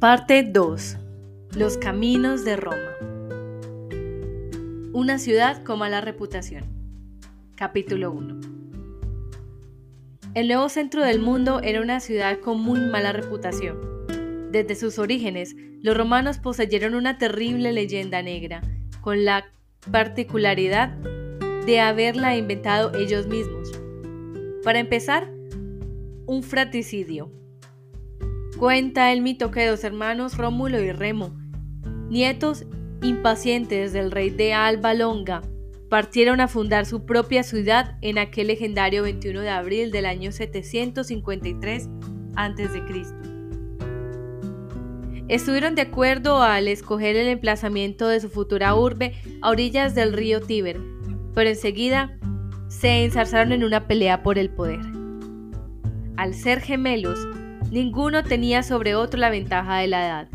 Parte 2. Los caminos de Roma. Una ciudad con mala reputación. Capítulo 1. El nuevo centro del mundo era una ciudad con muy mala reputación. Desde sus orígenes, los romanos poseyeron una terrible leyenda negra, con la particularidad de haberla inventado ellos mismos. Para empezar, un fratricidio, Cuenta el mito que dos hermanos Rómulo y Remo, nietos impacientes del rey de Alba Longa, partieron a fundar su propia ciudad en aquel legendario 21 de abril del año 753 a.C. Estuvieron de acuerdo al escoger el emplazamiento de su futura urbe a orillas del río Tíber, pero enseguida se ensarzaron en una pelea por el poder. Al ser gemelos, Ninguno tenía sobre otro la ventaja de la edad,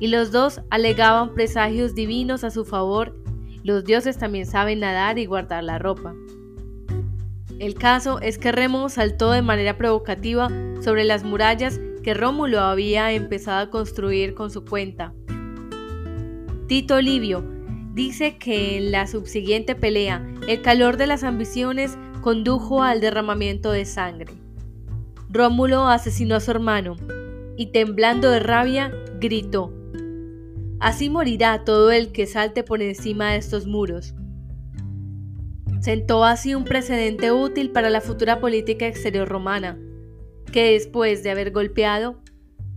y los dos alegaban presagios divinos a su favor. Los dioses también saben nadar y guardar la ropa. El caso es que Remo saltó de manera provocativa sobre las murallas que Rómulo había empezado a construir con su cuenta. Tito Livio dice que en la subsiguiente pelea el calor de las ambiciones condujo al derramamiento de sangre. Rómulo asesinó a su hermano y temblando de rabia gritó, Así morirá todo el que salte por encima de estos muros. Sentó así un precedente útil para la futura política exterior romana, que después de haber golpeado,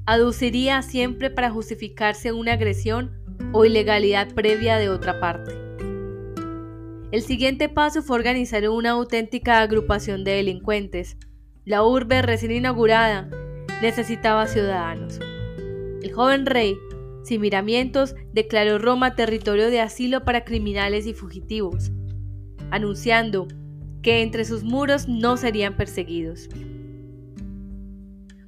aduciría siempre para justificarse una agresión o ilegalidad previa de otra parte. El siguiente paso fue organizar una auténtica agrupación de delincuentes, la urbe recién inaugurada necesitaba ciudadanos. El joven rey, sin miramientos, declaró Roma territorio de asilo para criminales y fugitivos, anunciando que entre sus muros no serían perseguidos.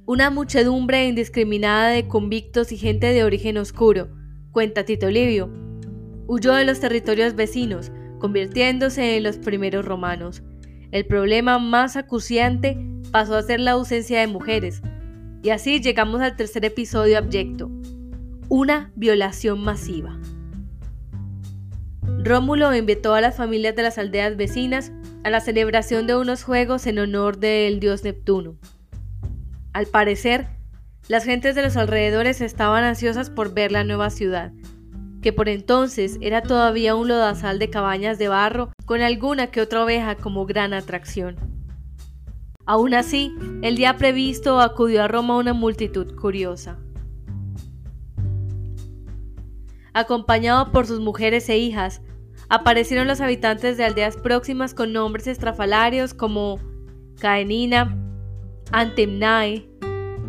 Una muchedumbre indiscriminada de convictos y gente de origen oscuro, cuenta Tito Livio, huyó de los territorios vecinos, convirtiéndose en los primeros romanos. El problema más acuciante pasó a ser la ausencia de mujeres. Y así llegamos al tercer episodio abyecto, una violación masiva. Rómulo invitó a las familias de las aldeas vecinas a la celebración de unos juegos en honor del dios Neptuno. Al parecer, las gentes de los alrededores estaban ansiosas por ver la nueva ciudad, que por entonces era todavía un lodazal de cabañas de barro con alguna que otra oveja como gran atracción. Aún así, el día previsto acudió a Roma una multitud curiosa. Acompañado por sus mujeres e hijas, aparecieron los habitantes de aldeas próximas con nombres estrafalarios como Caenina, Antemnae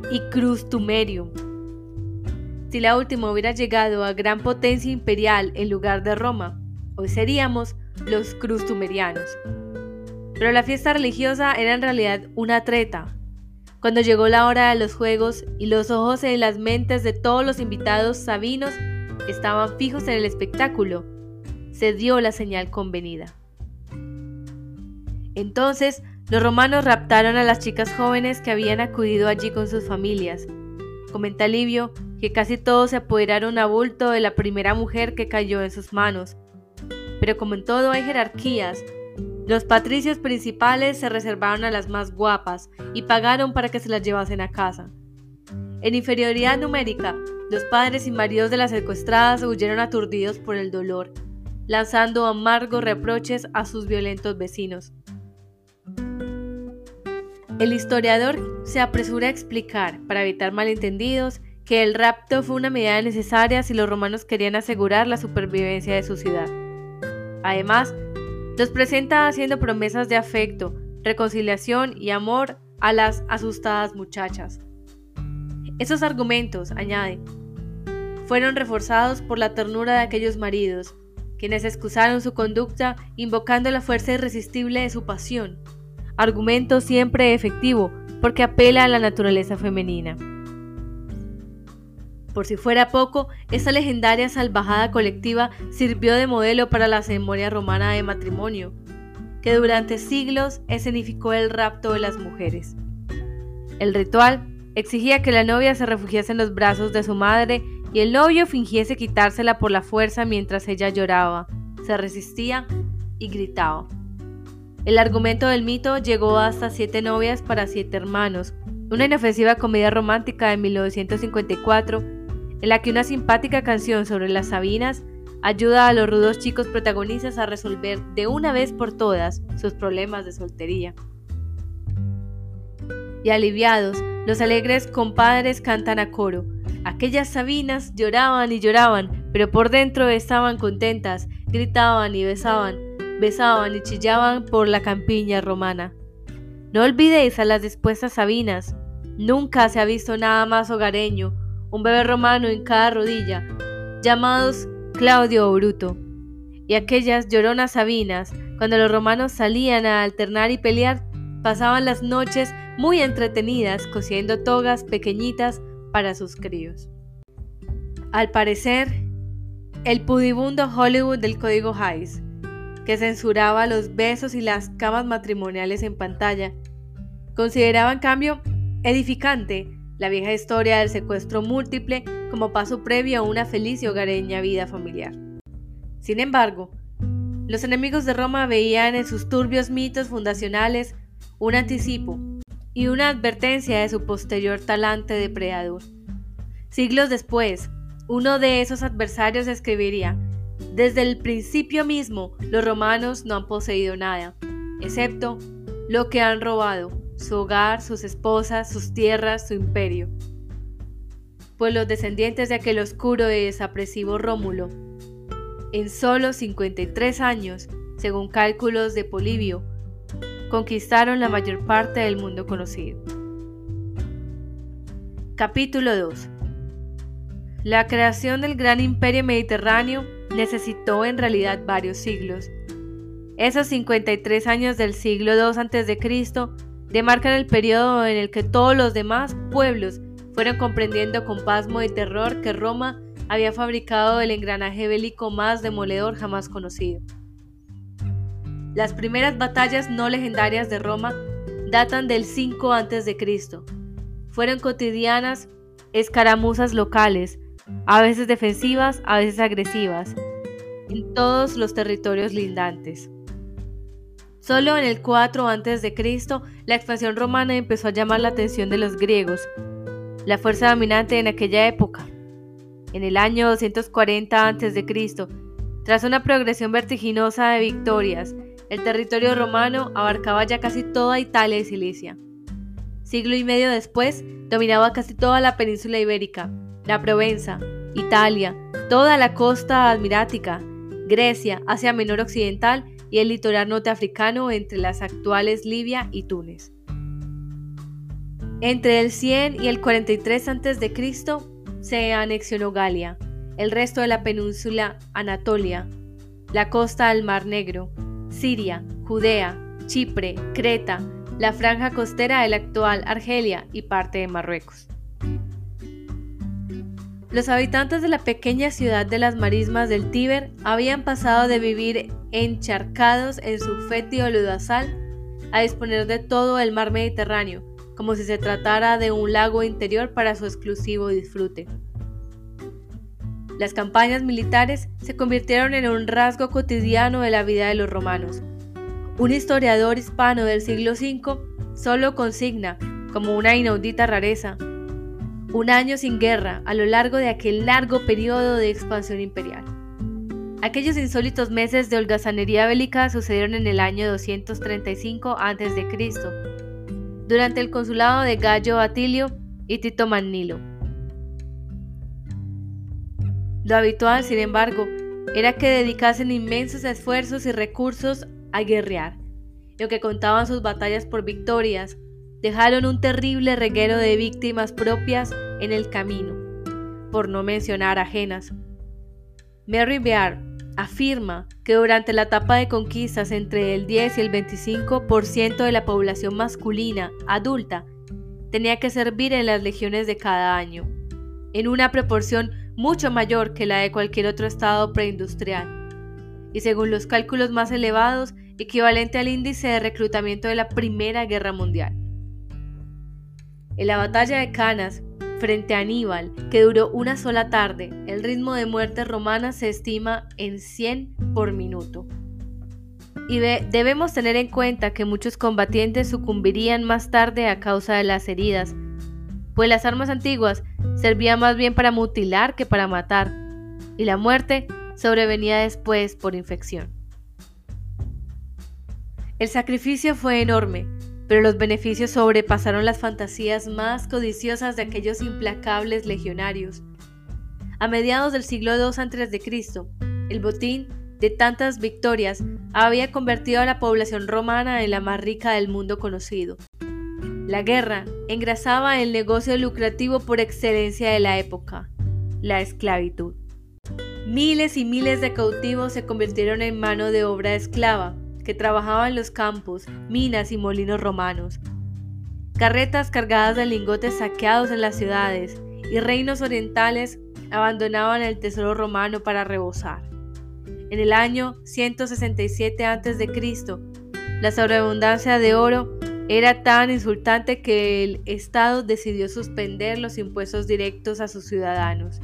y Crustumerium. Si la última hubiera llegado a gran potencia imperial en lugar de Roma, hoy seríamos los Crustumerianos. Pero la fiesta religiosa era en realidad una treta. Cuando llegó la hora de los juegos y los ojos en las mentes de todos los invitados sabinos estaban fijos en el espectáculo, se dio la señal convenida. Entonces, los romanos raptaron a las chicas jóvenes que habían acudido allí con sus familias. Comenta Livio que casi todos se apoderaron a bulto de la primera mujer que cayó en sus manos. Pero como en todo hay jerarquías, los patricios principales se reservaron a las más guapas y pagaron para que se las llevasen a casa. En inferioridad numérica, los padres y maridos de las secuestradas huyeron aturdidos por el dolor, lanzando amargos reproches a sus violentos vecinos. El historiador se apresura a explicar, para evitar malentendidos, que el rapto fue una medida necesaria si los romanos querían asegurar la supervivencia de su ciudad. Además, los presenta haciendo promesas de afecto, reconciliación y amor a las asustadas muchachas. Esos argumentos, añade, fueron reforzados por la ternura de aquellos maridos, quienes excusaron su conducta invocando la fuerza irresistible de su pasión, argumento siempre efectivo porque apela a la naturaleza femenina. Por si fuera poco, esa legendaria salvajada colectiva sirvió de modelo para la ceremonia romana de matrimonio, que durante siglos escenificó el rapto de las mujeres. El ritual exigía que la novia se refugiase en los brazos de su madre y el novio fingiese quitársela por la fuerza mientras ella lloraba, se resistía y gritaba. El argumento del mito llegó hasta siete novias para siete hermanos, una inofensiva comedia romántica de 1954 en la que una simpática canción sobre las Sabinas ayuda a los rudos chicos protagonistas a resolver de una vez por todas sus problemas de soltería. Y aliviados, los alegres compadres cantan a coro. Aquellas Sabinas lloraban y lloraban, pero por dentro estaban contentas, gritaban y besaban, besaban y chillaban por la campiña romana. No olvidéis a las dispuestas Sabinas. Nunca se ha visto nada más hogareño, un bebé romano en cada rodilla, llamados Claudio o Bruto. Y aquellas lloronas Sabinas, cuando los romanos salían a alternar y pelear, pasaban las noches muy entretenidas cosiendo togas pequeñitas para sus críos. Al parecer, el pudibundo Hollywood del código Hays, que censuraba los besos y las camas matrimoniales en pantalla, consideraba en cambio edificante la vieja historia del secuestro múltiple como paso previo a una feliz y hogareña vida familiar. Sin embargo, los enemigos de Roma veían en sus turbios mitos fundacionales un anticipo y una advertencia de su posterior talante depredador. Siglos después, uno de esos adversarios escribiría, desde el principio mismo los romanos no han poseído nada, excepto lo que han robado, su hogar, sus esposas, sus tierras, su imperio. Pues los descendientes de aquel oscuro y desapresivo Rómulo, en solo 53 años, según cálculos de Polibio, conquistaron la mayor parte del mundo conocido. Capítulo 2 La creación del gran imperio mediterráneo necesitó en realidad varios siglos. Esos 53 años del siglo II a.C. demarcan el periodo en el que todos los demás pueblos fueron comprendiendo con pasmo y terror que Roma había fabricado el engranaje bélico más demoledor jamás conocido. Las primeras batallas no legendarias de Roma datan del 5 a.C. Fueron cotidianas escaramuzas locales, a veces defensivas, a veces agresivas, en todos los territorios lindantes. Solo en el 4 a.C., la expansión romana empezó a llamar la atención de los griegos, la fuerza dominante en aquella época. En el año 240 a.C., tras una progresión vertiginosa de victorias, el territorio romano abarcaba ya casi toda Italia y Cilicia. Siglo y medio después, dominaba casi toda la península ibérica, la Provenza, Italia, toda la costa admirática, Grecia, Asia Menor Occidental y el litoral norteafricano entre las actuales Libia y Túnez. Entre el 100 y el 43 a.C. se anexionó Galia, el resto de la península Anatolia, la costa del Mar Negro, Siria, Judea, Chipre, Creta, la franja costera de la actual Argelia y parte de Marruecos. Los habitantes de la pequeña ciudad de las marismas del Tíber habían pasado de vivir encharcados en su fétido ludasal a disponer de todo el mar Mediterráneo, como si se tratara de un lago interior para su exclusivo disfrute. Las campañas militares se convirtieron en un rasgo cotidiano de la vida de los romanos. Un historiador hispano del siglo V solo consigna, como una inaudita rareza, un año sin guerra a lo largo de aquel largo periodo de expansión imperial. Aquellos insólitos meses de holgazanería bélica sucedieron en el año 235 a.C., durante el consulado de Gallo Atilio y Tito Manilo. Lo habitual, sin embargo, era que dedicasen inmensos esfuerzos y recursos a guerrear, y aunque contaban sus batallas por victorias, dejaron un terrible reguero de víctimas propias en el camino, por no mencionar ajenas. Mary Bear afirma que durante la etapa de conquistas entre el 10 y el 25% de la población masculina adulta tenía que servir en las legiones de cada año, en una proporción mucho mayor que la de cualquier otro estado preindustrial, y según los cálculos más elevados, equivalente al índice de reclutamiento de la Primera Guerra Mundial. En la batalla de Canas, frente a Aníbal, que duró una sola tarde, el ritmo de muertes romanas se estima en 100 por minuto. Y debemos tener en cuenta que muchos combatientes sucumbirían más tarde a causa de las heridas, pues las armas antiguas servían más bien para mutilar que para matar, y la muerte sobrevenía después por infección. El sacrificio fue enorme, pero los beneficios sobrepasaron las fantasías más codiciosas de aquellos implacables legionarios. A mediados del siglo II a.C., el botín de tantas victorias había convertido a la población romana en la más rica del mundo conocido. La guerra engrasaba el negocio lucrativo por excelencia de la época, la esclavitud. Miles y miles de cautivos se convirtieron en mano de obra esclava, que trabajaban en los campos, minas y molinos romanos. Carretas cargadas de lingotes saqueados en las ciudades y reinos orientales abandonaban el tesoro romano para rebosar. En el año 167 a.C., la sobreabundancia de oro era tan insultante que el Estado decidió suspender los impuestos directos a sus ciudadanos.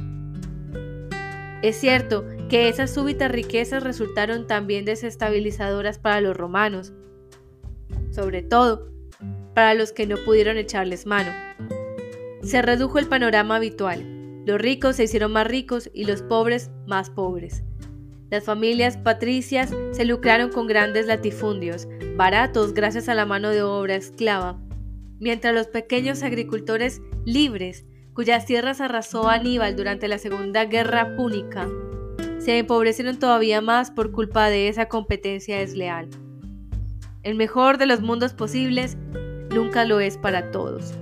Es cierto que esas súbitas riquezas resultaron también desestabilizadoras para los romanos, sobre todo para los que no pudieron echarles mano. Se redujo el panorama habitual. Los ricos se hicieron más ricos y los pobres más pobres. Las familias patricias se lucraron con grandes latifundios, baratos gracias a la mano de obra esclava, mientras los pequeños agricultores libres, cuyas tierras arrasó Aníbal durante la Segunda Guerra Púnica, se empobrecieron todavía más por culpa de esa competencia desleal. El mejor de los mundos posibles nunca lo es para todos.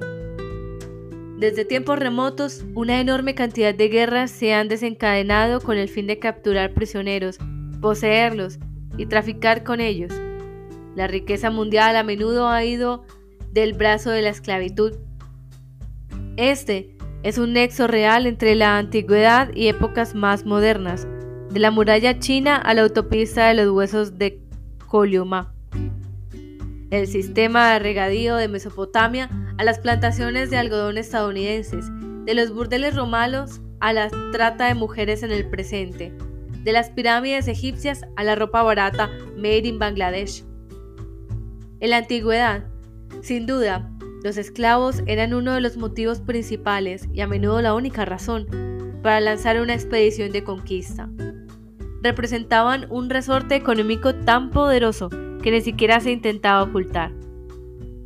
Desde tiempos remotos, una enorme cantidad de guerras se han desencadenado con el fin de capturar prisioneros, poseerlos y traficar con ellos. La riqueza mundial a menudo ha ido del brazo de la esclavitud. Este es un nexo real entre la antigüedad y épocas más modernas, de la muralla china a la autopista de los huesos de Colioma, el sistema de regadío de Mesopotamia a las plantaciones de algodón estadounidenses, de los burdeles romanos a la trata de mujeres en el presente, de las pirámides egipcias a la ropa barata made in Bangladesh. En la antigüedad, sin duda, los esclavos eran uno de los motivos principales y a menudo la única razón para lanzar una expedición de conquista representaban un resorte económico tan poderoso que ni siquiera se intentaba ocultar.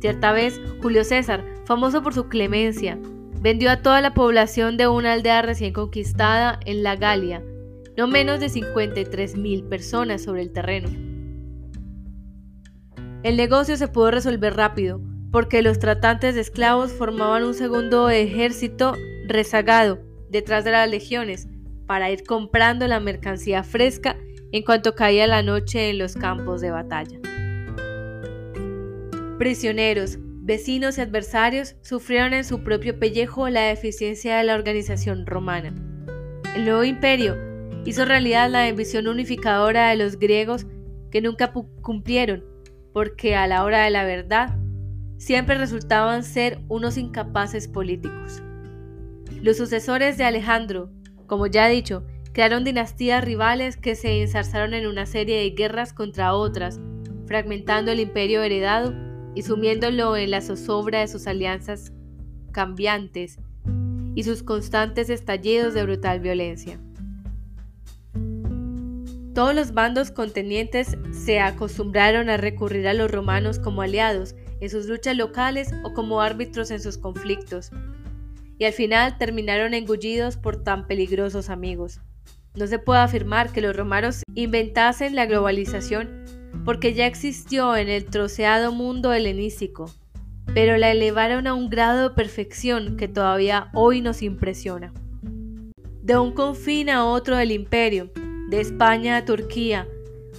Cierta vez, Julio César, famoso por su clemencia, vendió a toda la población de una aldea recién conquistada en la Galia, no menos de 53 mil personas sobre el terreno. El negocio se pudo resolver rápido, porque los tratantes de esclavos formaban un segundo ejército rezagado detrás de las legiones, para ir comprando la mercancía fresca en cuanto caía la noche en los campos de batalla. Prisioneros, vecinos y adversarios sufrieron en su propio pellejo la deficiencia de la organización romana. El nuevo imperio hizo realidad la ambición unificadora de los griegos que nunca cumplieron, porque a la hora de la verdad siempre resultaban ser unos incapaces políticos. Los sucesores de Alejandro, como ya he dicho, crearon dinastías rivales que se ensarzaron en una serie de guerras contra otras, fragmentando el imperio heredado y sumiéndolo en la zozobra de sus alianzas cambiantes y sus constantes estallidos de brutal violencia. Todos los bandos contenientes se acostumbraron a recurrir a los romanos como aliados en sus luchas locales o como árbitros en sus conflictos, y al final terminaron engullidos por tan peligrosos amigos. No se puede afirmar que los romanos inventasen la globalización porque ya existió en el troceado mundo helenístico, pero la elevaron a un grado de perfección que todavía hoy nos impresiona. De un confín a otro del imperio, de España a Turquía,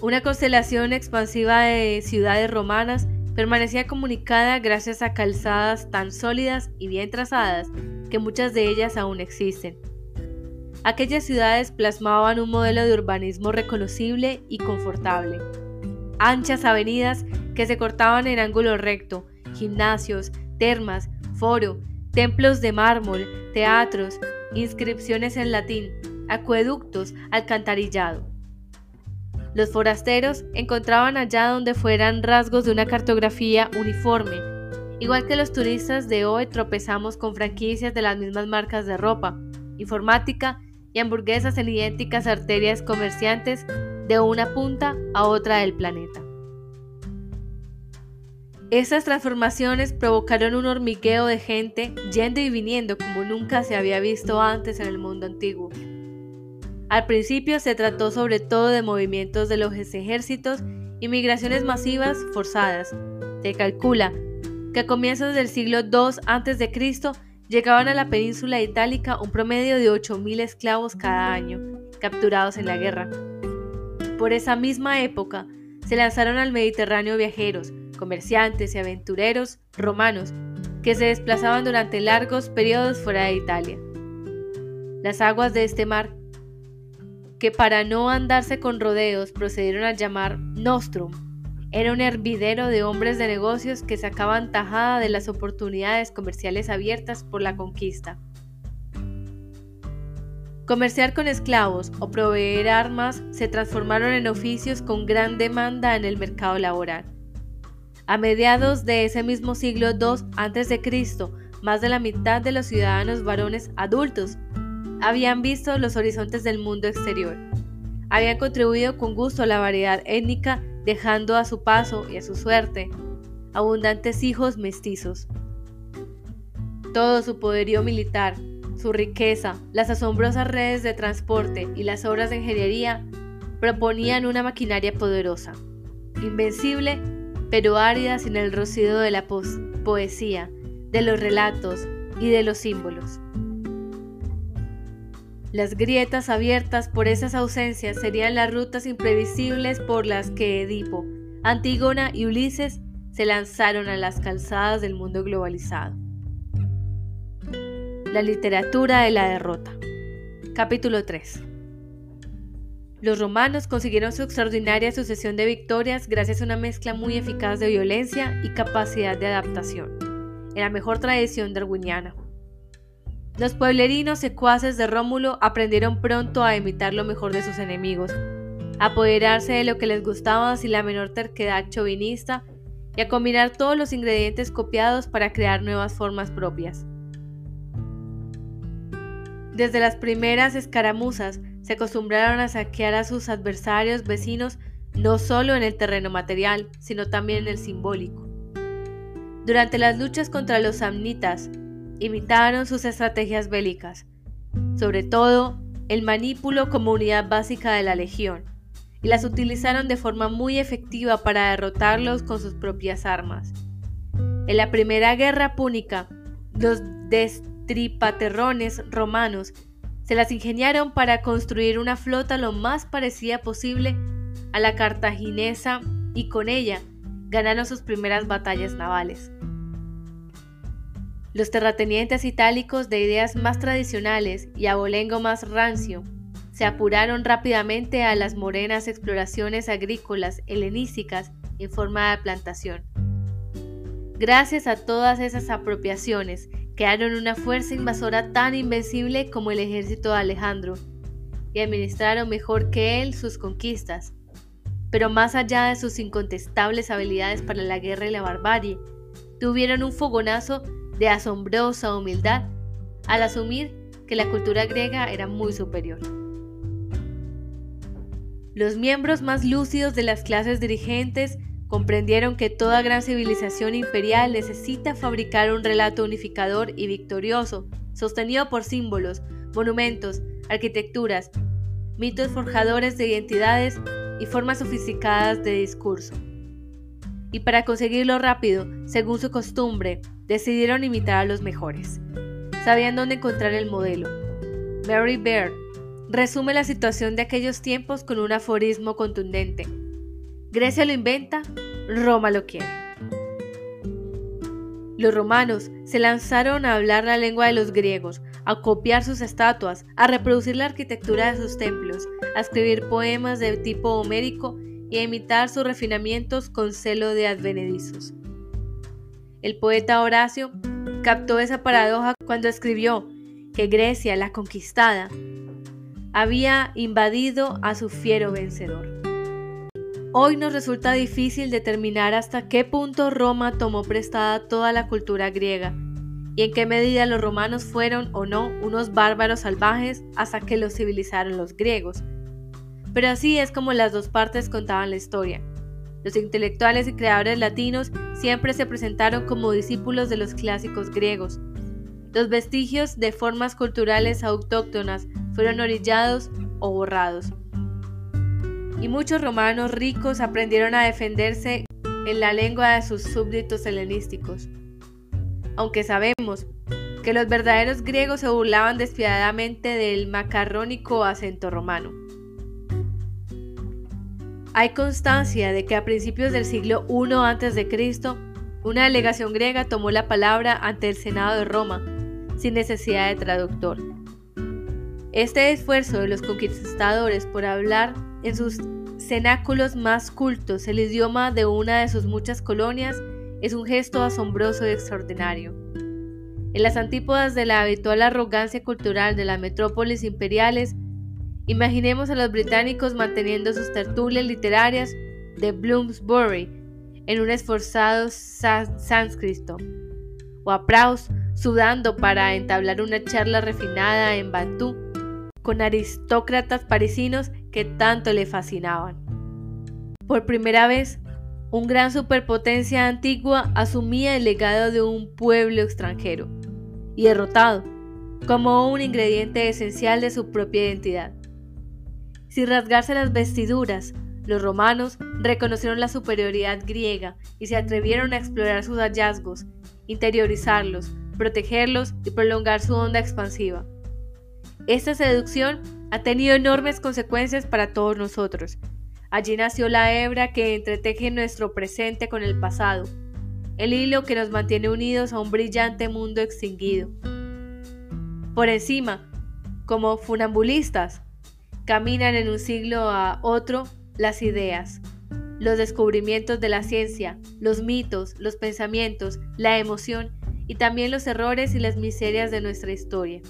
una constelación expansiva de ciudades romanas permanecía comunicada gracias a calzadas tan sólidas y bien trazadas que muchas de ellas aún existen. Aquellas ciudades plasmaban un modelo de urbanismo reconocible y confortable. Anchas avenidas que se cortaban en ángulo recto, gimnasios, termas, foro, templos de mármol, teatros, inscripciones en latín, acueductos, alcantarillado. Los forasteros encontraban allá donde fueran rasgos de una cartografía uniforme, igual que los turistas de hoy tropezamos con franquicias de las mismas marcas de ropa, informática y hamburguesas en idénticas arterias comerciantes de una punta a otra del planeta. Estas transformaciones provocaron un hormigueo de gente yendo y viniendo como nunca se había visto antes en el mundo antiguo. Al principio se trató sobre todo de movimientos de los ejércitos y migraciones masivas forzadas. Se calcula que a comienzos del siglo II a.C. llegaban a la península itálica un promedio de 8.000 esclavos cada año, capturados en la guerra. Por esa misma época, se lanzaron al Mediterráneo viajeros, comerciantes y aventureros romanos que se desplazaban durante largos periodos fuera de Italia. Las aguas de este mar, que para no andarse con rodeos procedieron a llamar Nostrum, era un hervidero de hombres de negocios que sacaban tajada de las oportunidades comerciales abiertas por la conquista. Comerciar con esclavos o proveer armas se transformaron en oficios con gran demanda en el mercado laboral. A mediados de ese mismo siglo II a.C., más de la mitad de los ciudadanos varones adultos habían visto los horizontes del mundo exterior. Habían contribuido con gusto a la variedad étnica, dejando a su paso y a su suerte abundantes hijos mestizos. Todo su poderío militar, su riqueza, las asombrosas redes de transporte y las obras de ingeniería proponían una maquinaria poderosa, invencible pero árida sin el rocío de la poesía, de los relatos y de los símbolos. Las grietas abiertas por esas ausencias serían las rutas imprevisibles por las que Edipo, Antígona y Ulises se lanzaron a las calzadas del mundo globalizado. La literatura de la derrota. Capítulo 3. Los romanos consiguieron su extraordinaria sucesión de victorias gracias a una mezcla muy eficaz de violencia y capacidad de adaptación, en la mejor tradición darwiniana. Los pueblerinos secuaces de Rómulo aprendieron pronto a imitar lo mejor de sus enemigos, a apoderarse de lo que les gustaba sin la menor terquedad chauvinista y a combinar todos los ingredientes copiados para crear nuevas formas propias. Desde las primeras escaramuzas, se acostumbraron a saquear a sus adversarios vecinos no solo en el terreno material, sino también en el simbólico. Durante las luchas contra los samnitas, imitaron sus estrategias bélicas, sobre todo el manípulo como unidad básica de la legión, y las utilizaron de forma muy efectiva para derrotarlos con sus propias armas. En la primera guerra púnica, los destripaterrones romanos se las ingeniaron para construir una flota lo más parecida posible a la cartaginesa y con ella ganaron sus primeras batallas navales. Los terratenientes itálicos de ideas más tradicionales y abolengo más rancio se apuraron rápidamente a las morenas exploraciones agrícolas helenísticas en forma de plantación. Gracias a todas esas apropiaciones crearon una fuerza invasora tan invencible como el ejército de Alejandro y administraron mejor que él sus conquistas. Pero más allá de sus incontestables habilidades para la guerra y la barbarie, tuvieron un fogonazo de asombrosa humildad al asumir que la cultura griega era muy superior. Los miembros más lúcidos de las clases dirigentes Comprendieron que toda gran civilización imperial necesita fabricar un relato unificador y victorioso, sostenido por símbolos, monumentos, arquitecturas, mitos forjadores de identidades y formas sofisticadas de discurso. Y para conseguirlo rápido, según su costumbre, decidieron imitar a los mejores. Sabían dónde encontrar el modelo. Mary Baird resume la situación de aquellos tiempos con un aforismo contundente. Grecia lo inventa, Roma lo quiere. Los romanos se lanzaron a hablar la lengua de los griegos, a copiar sus estatuas, a reproducir la arquitectura de sus templos, a escribir poemas de tipo homérico y a imitar sus refinamientos con celo de advenedizos. El poeta Horacio captó esa paradoja cuando escribió que Grecia, la conquistada, había invadido a su fiero vencedor. Hoy nos resulta difícil determinar hasta qué punto Roma tomó prestada toda la cultura griega y en qué medida los romanos fueron o no unos bárbaros salvajes hasta que los civilizaron los griegos. Pero así es como las dos partes contaban la historia. Los intelectuales y creadores latinos siempre se presentaron como discípulos de los clásicos griegos. Los vestigios de formas culturales autóctonas fueron orillados o borrados. Y muchos romanos ricos aprendieron a defenderse en la lengua de sus súbditos helenísticos. Aunque sabemos que los verdaderos griegos se burlaban despiadadamente del macarrónico acento romano. Hay constancia de que a principios del siglo I a.C., una delegación griega tomó la palabra ante el Senado de Roma, sin necesidad de traductor. Este esfuerzo de los conquistadores por hablar en sus cenáculos más cultos el idioma de una de sus muchas colonias es un gesto asombroso y extraordinario. En las antípodas de la habitual arrogancia cultural de las metrópolis imperiales, Imaginemos a los británicos manteniendo sus tertulias literarias de Bloomsbury en un esforzado sánscrito, o a Proust sudando para entablar una charla refinada en Bantú con aristócratas parisinos que tanto le fascinaban. Por primera vez, un gran superpotencia antigua asumía el legado de un pueblo extranjero y derrotado como un ingrediente esencial de su propia identidad. Sin rasgarse las vestiduras, los romanos reconocieron la superioridad griega y se atrevieron a explorar sus hallazgos, interiorizarlos, protegerlos y prolongar su onda expansiva. Esta seducción ha tenido enormes consecuencias para todos nosotros. Allí nació la hebra que entreteje nuestro presente con el pasado, el hilo que nos mantiene unidos a un brillante mundo extinguido. Por encima, como funambulistas, Caminan en un siglo a otro las ideas, los descubrimientos de la ciencia, los mitos, los pensamientos, la emoción y también los errores y las miserias de nuestra historia.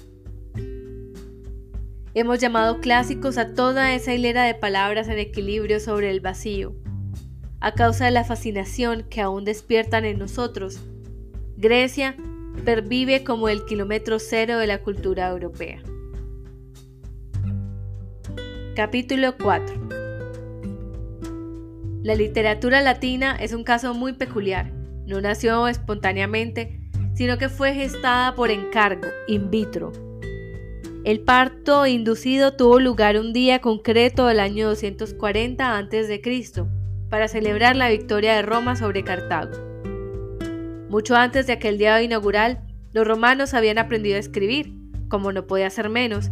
Hemos llamado clásicos a toda esa hilera de palabras en equilibrio sobre el vacío, a causa de la fascinación que aún despiertan en nosotros. Grecia pervive como el kilómetro cero de la cultura europea. Capítulo 4 La literatura latina es un caso muy peculiar. No nació espontáneamente, sino que fue gestada por encargo, in vitro. El parto inducido tuvo lugar un día concreto del año 240 a.C., para celebrar la victoria de Roma sobre Cartago. Mucho antes de aquel día inaugural, los romanos habían aprendido a escribir, como no podía ser menos,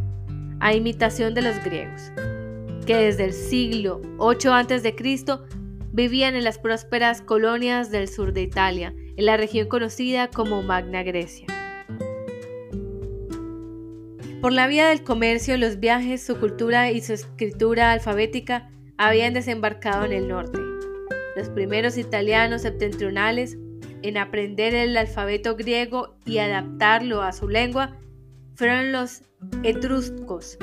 a imitación de los griegos, que desde el siglo 8 a.C. vivían en las prósperas colonias del sur de Italia, en la región conocida como Magna Grecia. Por la vía del comercio, los viajes, su cultura y su escritura alfabética habían desembarcado en el norte. Los primeros italianos septentrionales en aprender el alfabeto griego y adaptarlo a su lengua fueron los etruscos,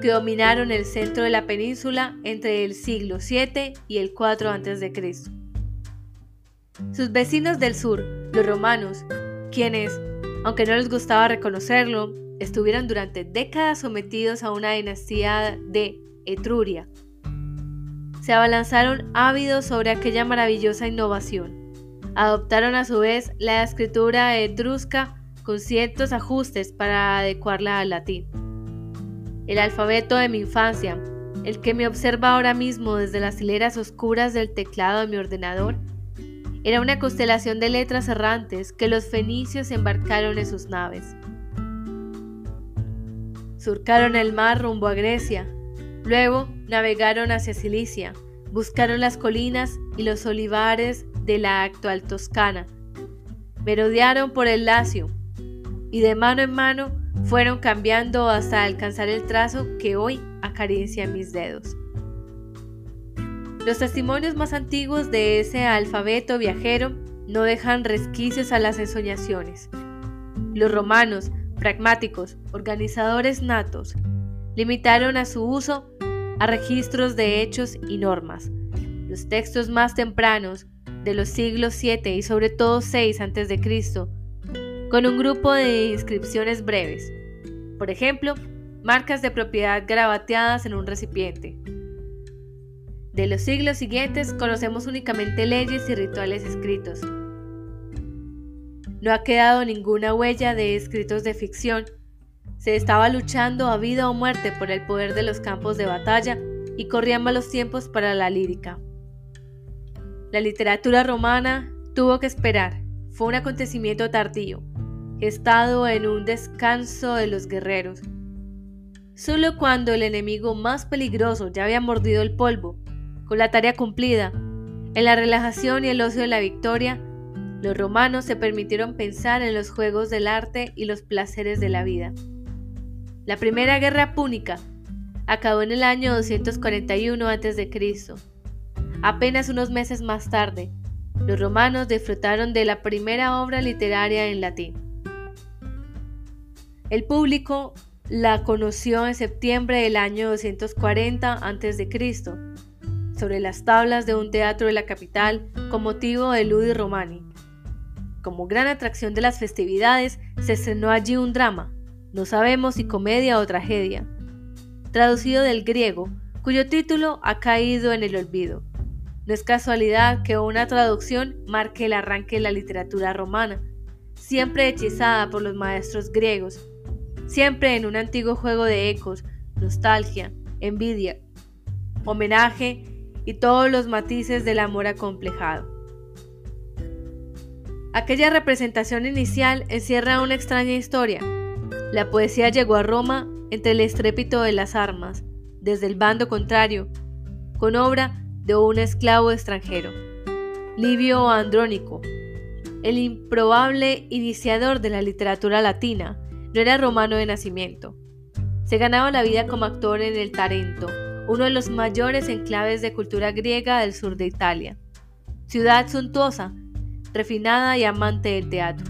que dominaron el centro de la península entre el siglo VII y el 4 a.C. Sus vecinos del sur, los romanos, quienes, aunque no les gustaba reconocerlo, estuvieron durante décadas sometidos a una dinastía de Etruria, se abalanzaron ávidos sobre aquella maravillosa innovación. Adoptaron a su vez la escritura etrusca con ciertos ajustes para adecuarla al latín. El alfabeto de mi infancia, el que me observa ahora mismo desde las hileras oscuras del teclado de mi ordenador, era una constelación de letras errantes que los fenicios embarcaron en sus naves. Surcaron el mar rumbo a Grecia, luego navegaron hacia Cilicia, buscaron las colinas y los olivares de la actual Toscana, merodearon por el Lacio, y de mano en mano fueron cambiando hasta alcanzar el trazo que hoy acaricia mis dedos. Los testimonios más antiguos de ese alfabeto viajero no dejan resquicios a las ensoñaciones. Los romanos, pragmáticos, organizadores natos, limitaron a su uso a registros de hechos y normas. Los textos más tempranos, de los siglos 7 y sobre todo 6 a.C., con un grupo de inscripciones breves. Por ejemplo, marcas de propiedad grabateadas en un recipiente. De los siglos siguientes conocemos únicamente leyes y rituales escritos. No ha quedado ninguna huella de escritos de ficción. Se estaba luchando a vida o muerte por el poder de los campos de batalla y corrían malos tiempos para la lírica. La literatura romana tuvo que esperar. Fue un acontecimiento tardío, gestado en un descanso de los guerreros. Solo cuando el enemigo más peligroso ya había mordido el polvo, con la tarea cumplida, en la relajación y el ocio de la victoria, los romanos se permitieron pensar en los juegos del arte y los placeres de la vida. La primera guerra púnica acabó en el año 241 a.C. Apenas unos meses más tarde, los romanos disfrutaron de la primera obra literaria en latín. El público la conoció en septiembre del año 240 a.C., sobre las tablas de un teatro de la capital con motivo de Ludi Romani. Como gran atracción de las festividades, se estrenó allí un drama, no sabemos si comedia o tragedia, traducido del griego, cuyo título ha caído en el olvido. No es casualidad que una traducción marque el arranque de la literatura romana, siempre hechizada por los maestros griegos, siempre en un antiguo juego de ecos, nostalgia, envidia, homenaje y todos los matices del amor acomplejado. Aquella representación inicial encierra una extraña historia. La poesía llegó a Roma entre el estrépito de las armas, desde el bando contrario, con obra de un esclavo extranjero, Livio Andrónico. El improbable iniciador de la literatura latina no era romano de nacimiento. Se ganaba la vida como actor en el Tarento, uno de los mayores enclaves de cultura griega del sur de Italia. Ciudad suntuosa, refinada y amante del teatro.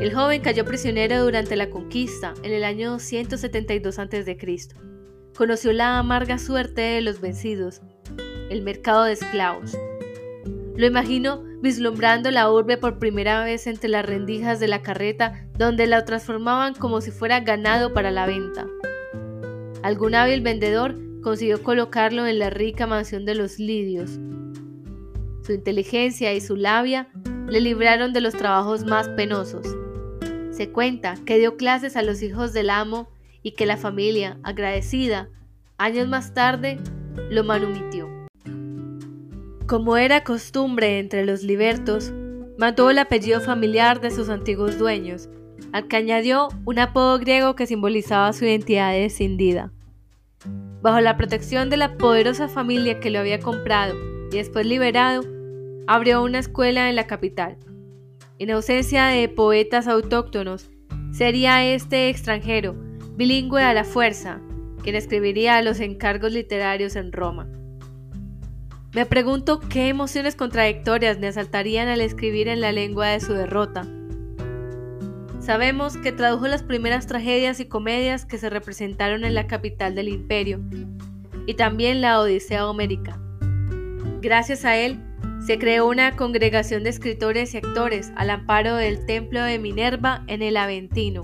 El joven cayó prisionero durante la conquista en el año 172 a.C. Conoció la amarga suerte de los vencidos, el mercado de esclavos. Lo imagino vislumbrando la urbe por primera vez entre las rendijas de la carreta donde la transformaban como si fuera ganado para la venta. Algún hábil vendedor consiguió colocarlo en la rica mansión de los lidios, su inteligencia y su labia le libraron de los trabajos más penosos. Se cuenta que dio clases a los hijos del amo y que la familia, agradecida, años más tarde, lo manumitió. Como era costumbre entre los libertos, mantuvo el apellido familiar de sus antiguos dueños, al que añadió un apodo griego que simbolizaba su identidad descendida. Bajo la protección de la poderosa familia que lo había comprado y después liberado, abrió una escuela en la capital. En ausencia de poetas autóctonos, sería este extranjero, bilingüe a la fuerza, quien escribiría los encargos literarios en Roma. Me pregunto qué emociones contradictorias me asaltarían al escribir en la lengua de su derrota. Sabemos que tradujo las primeras tragedias y comedias que se representaron en la capital del imperio, y también la Odisea Homérica. Gracias a él, se creó una congregación de escritores y actores al amparo del templo de Minerva en el Aventino.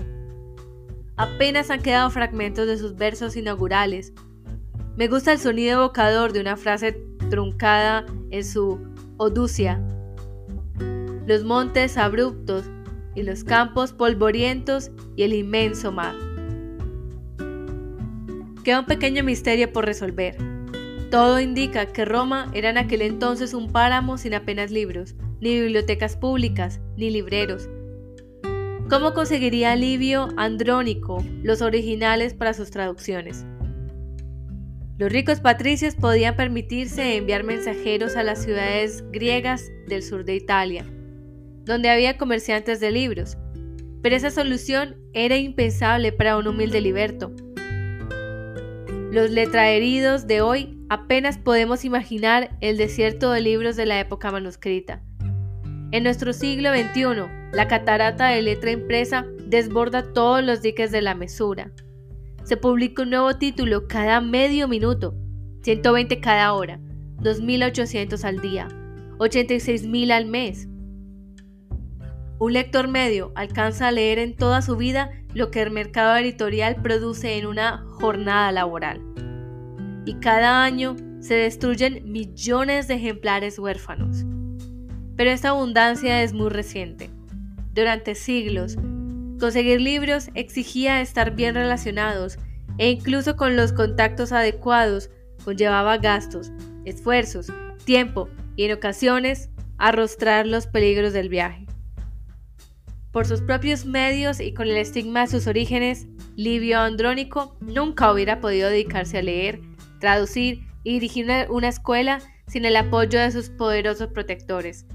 Apenas han quedado fragmentos de sus versos inaugurales. Me gusta el sonido evocador de una frase truncada en su Oducia. Los montes abruptos y los campos polvorientos y el inmenso mar. Queda un pequeño misterio por resolver. Todo indica que Roma era en aquel entonces un páramo sin apenas libros, ni bibliotecas públicas, ni libreros. ¿Cómo conseguiría Livio Andrónico los originales para sus traducciones? Los ricos patricios podían permitirse enviar mensajeros a las ciudades griegas del sur de Italia, donde había comerciantes de libros, pero esa solución era impensable para un humilde liberto. Los letraheridos de hoy apenas podemos imaginar el desierto de libros de la época manuscrita. En nuestro siglo XXI, la catarata de letra impresa desborda todos los diques de la mesura. Se publica un nuevo título cada medio minuto, 120 cada hora, 2.800 al día, 86.000 al mes. Un lector medio alcanza a leer en toda su vida lo que el mercado editorial produce en una jornada laboral. Y cada año se destruyen millones de ejemplares huérfanos. Pero esta abundancia es muy reciente. Durante siglos, conseguir libros exigía estar bien relacionados e incluso con los contactos adecuados conllevaba gastos, esfuerzos, tiempo y en ocasiones arrostrar los peligros del viaje. Por sus propios medios y con el estigma de sus orígenes, Livio Andrónico nunca hubiera podido dedicarse a leer, traducir y dirigir una, escuela sin el apoyo de sus poderosos protectores.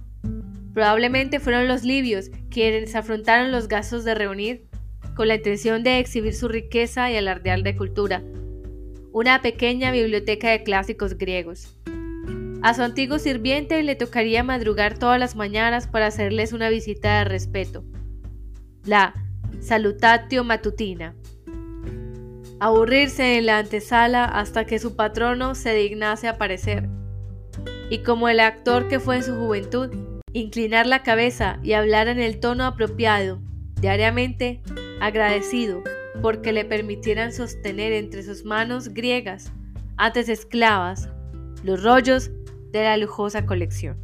Probablemente fueron los libios quienes afrontaron los gastos de reunir, con la intención de exhibir su riqueza y alardear de cultura, una pequeña biblioteca de clásicos griegos. A su antiguo sirviente le tocaría madrugar todas las mañanas para hacerles una visita de respeto la salutatio matutina. Aburrirse en la antesala hasta que su patrono se dignase aparecer. Y como el actor que fue en su juventud, inclinar la cabeza y hablar en el tono apropiado, diariamente agradecido porque le permitieran sostener entre sus manos griegas, antes esclavas, los rollos de la lujosa colección.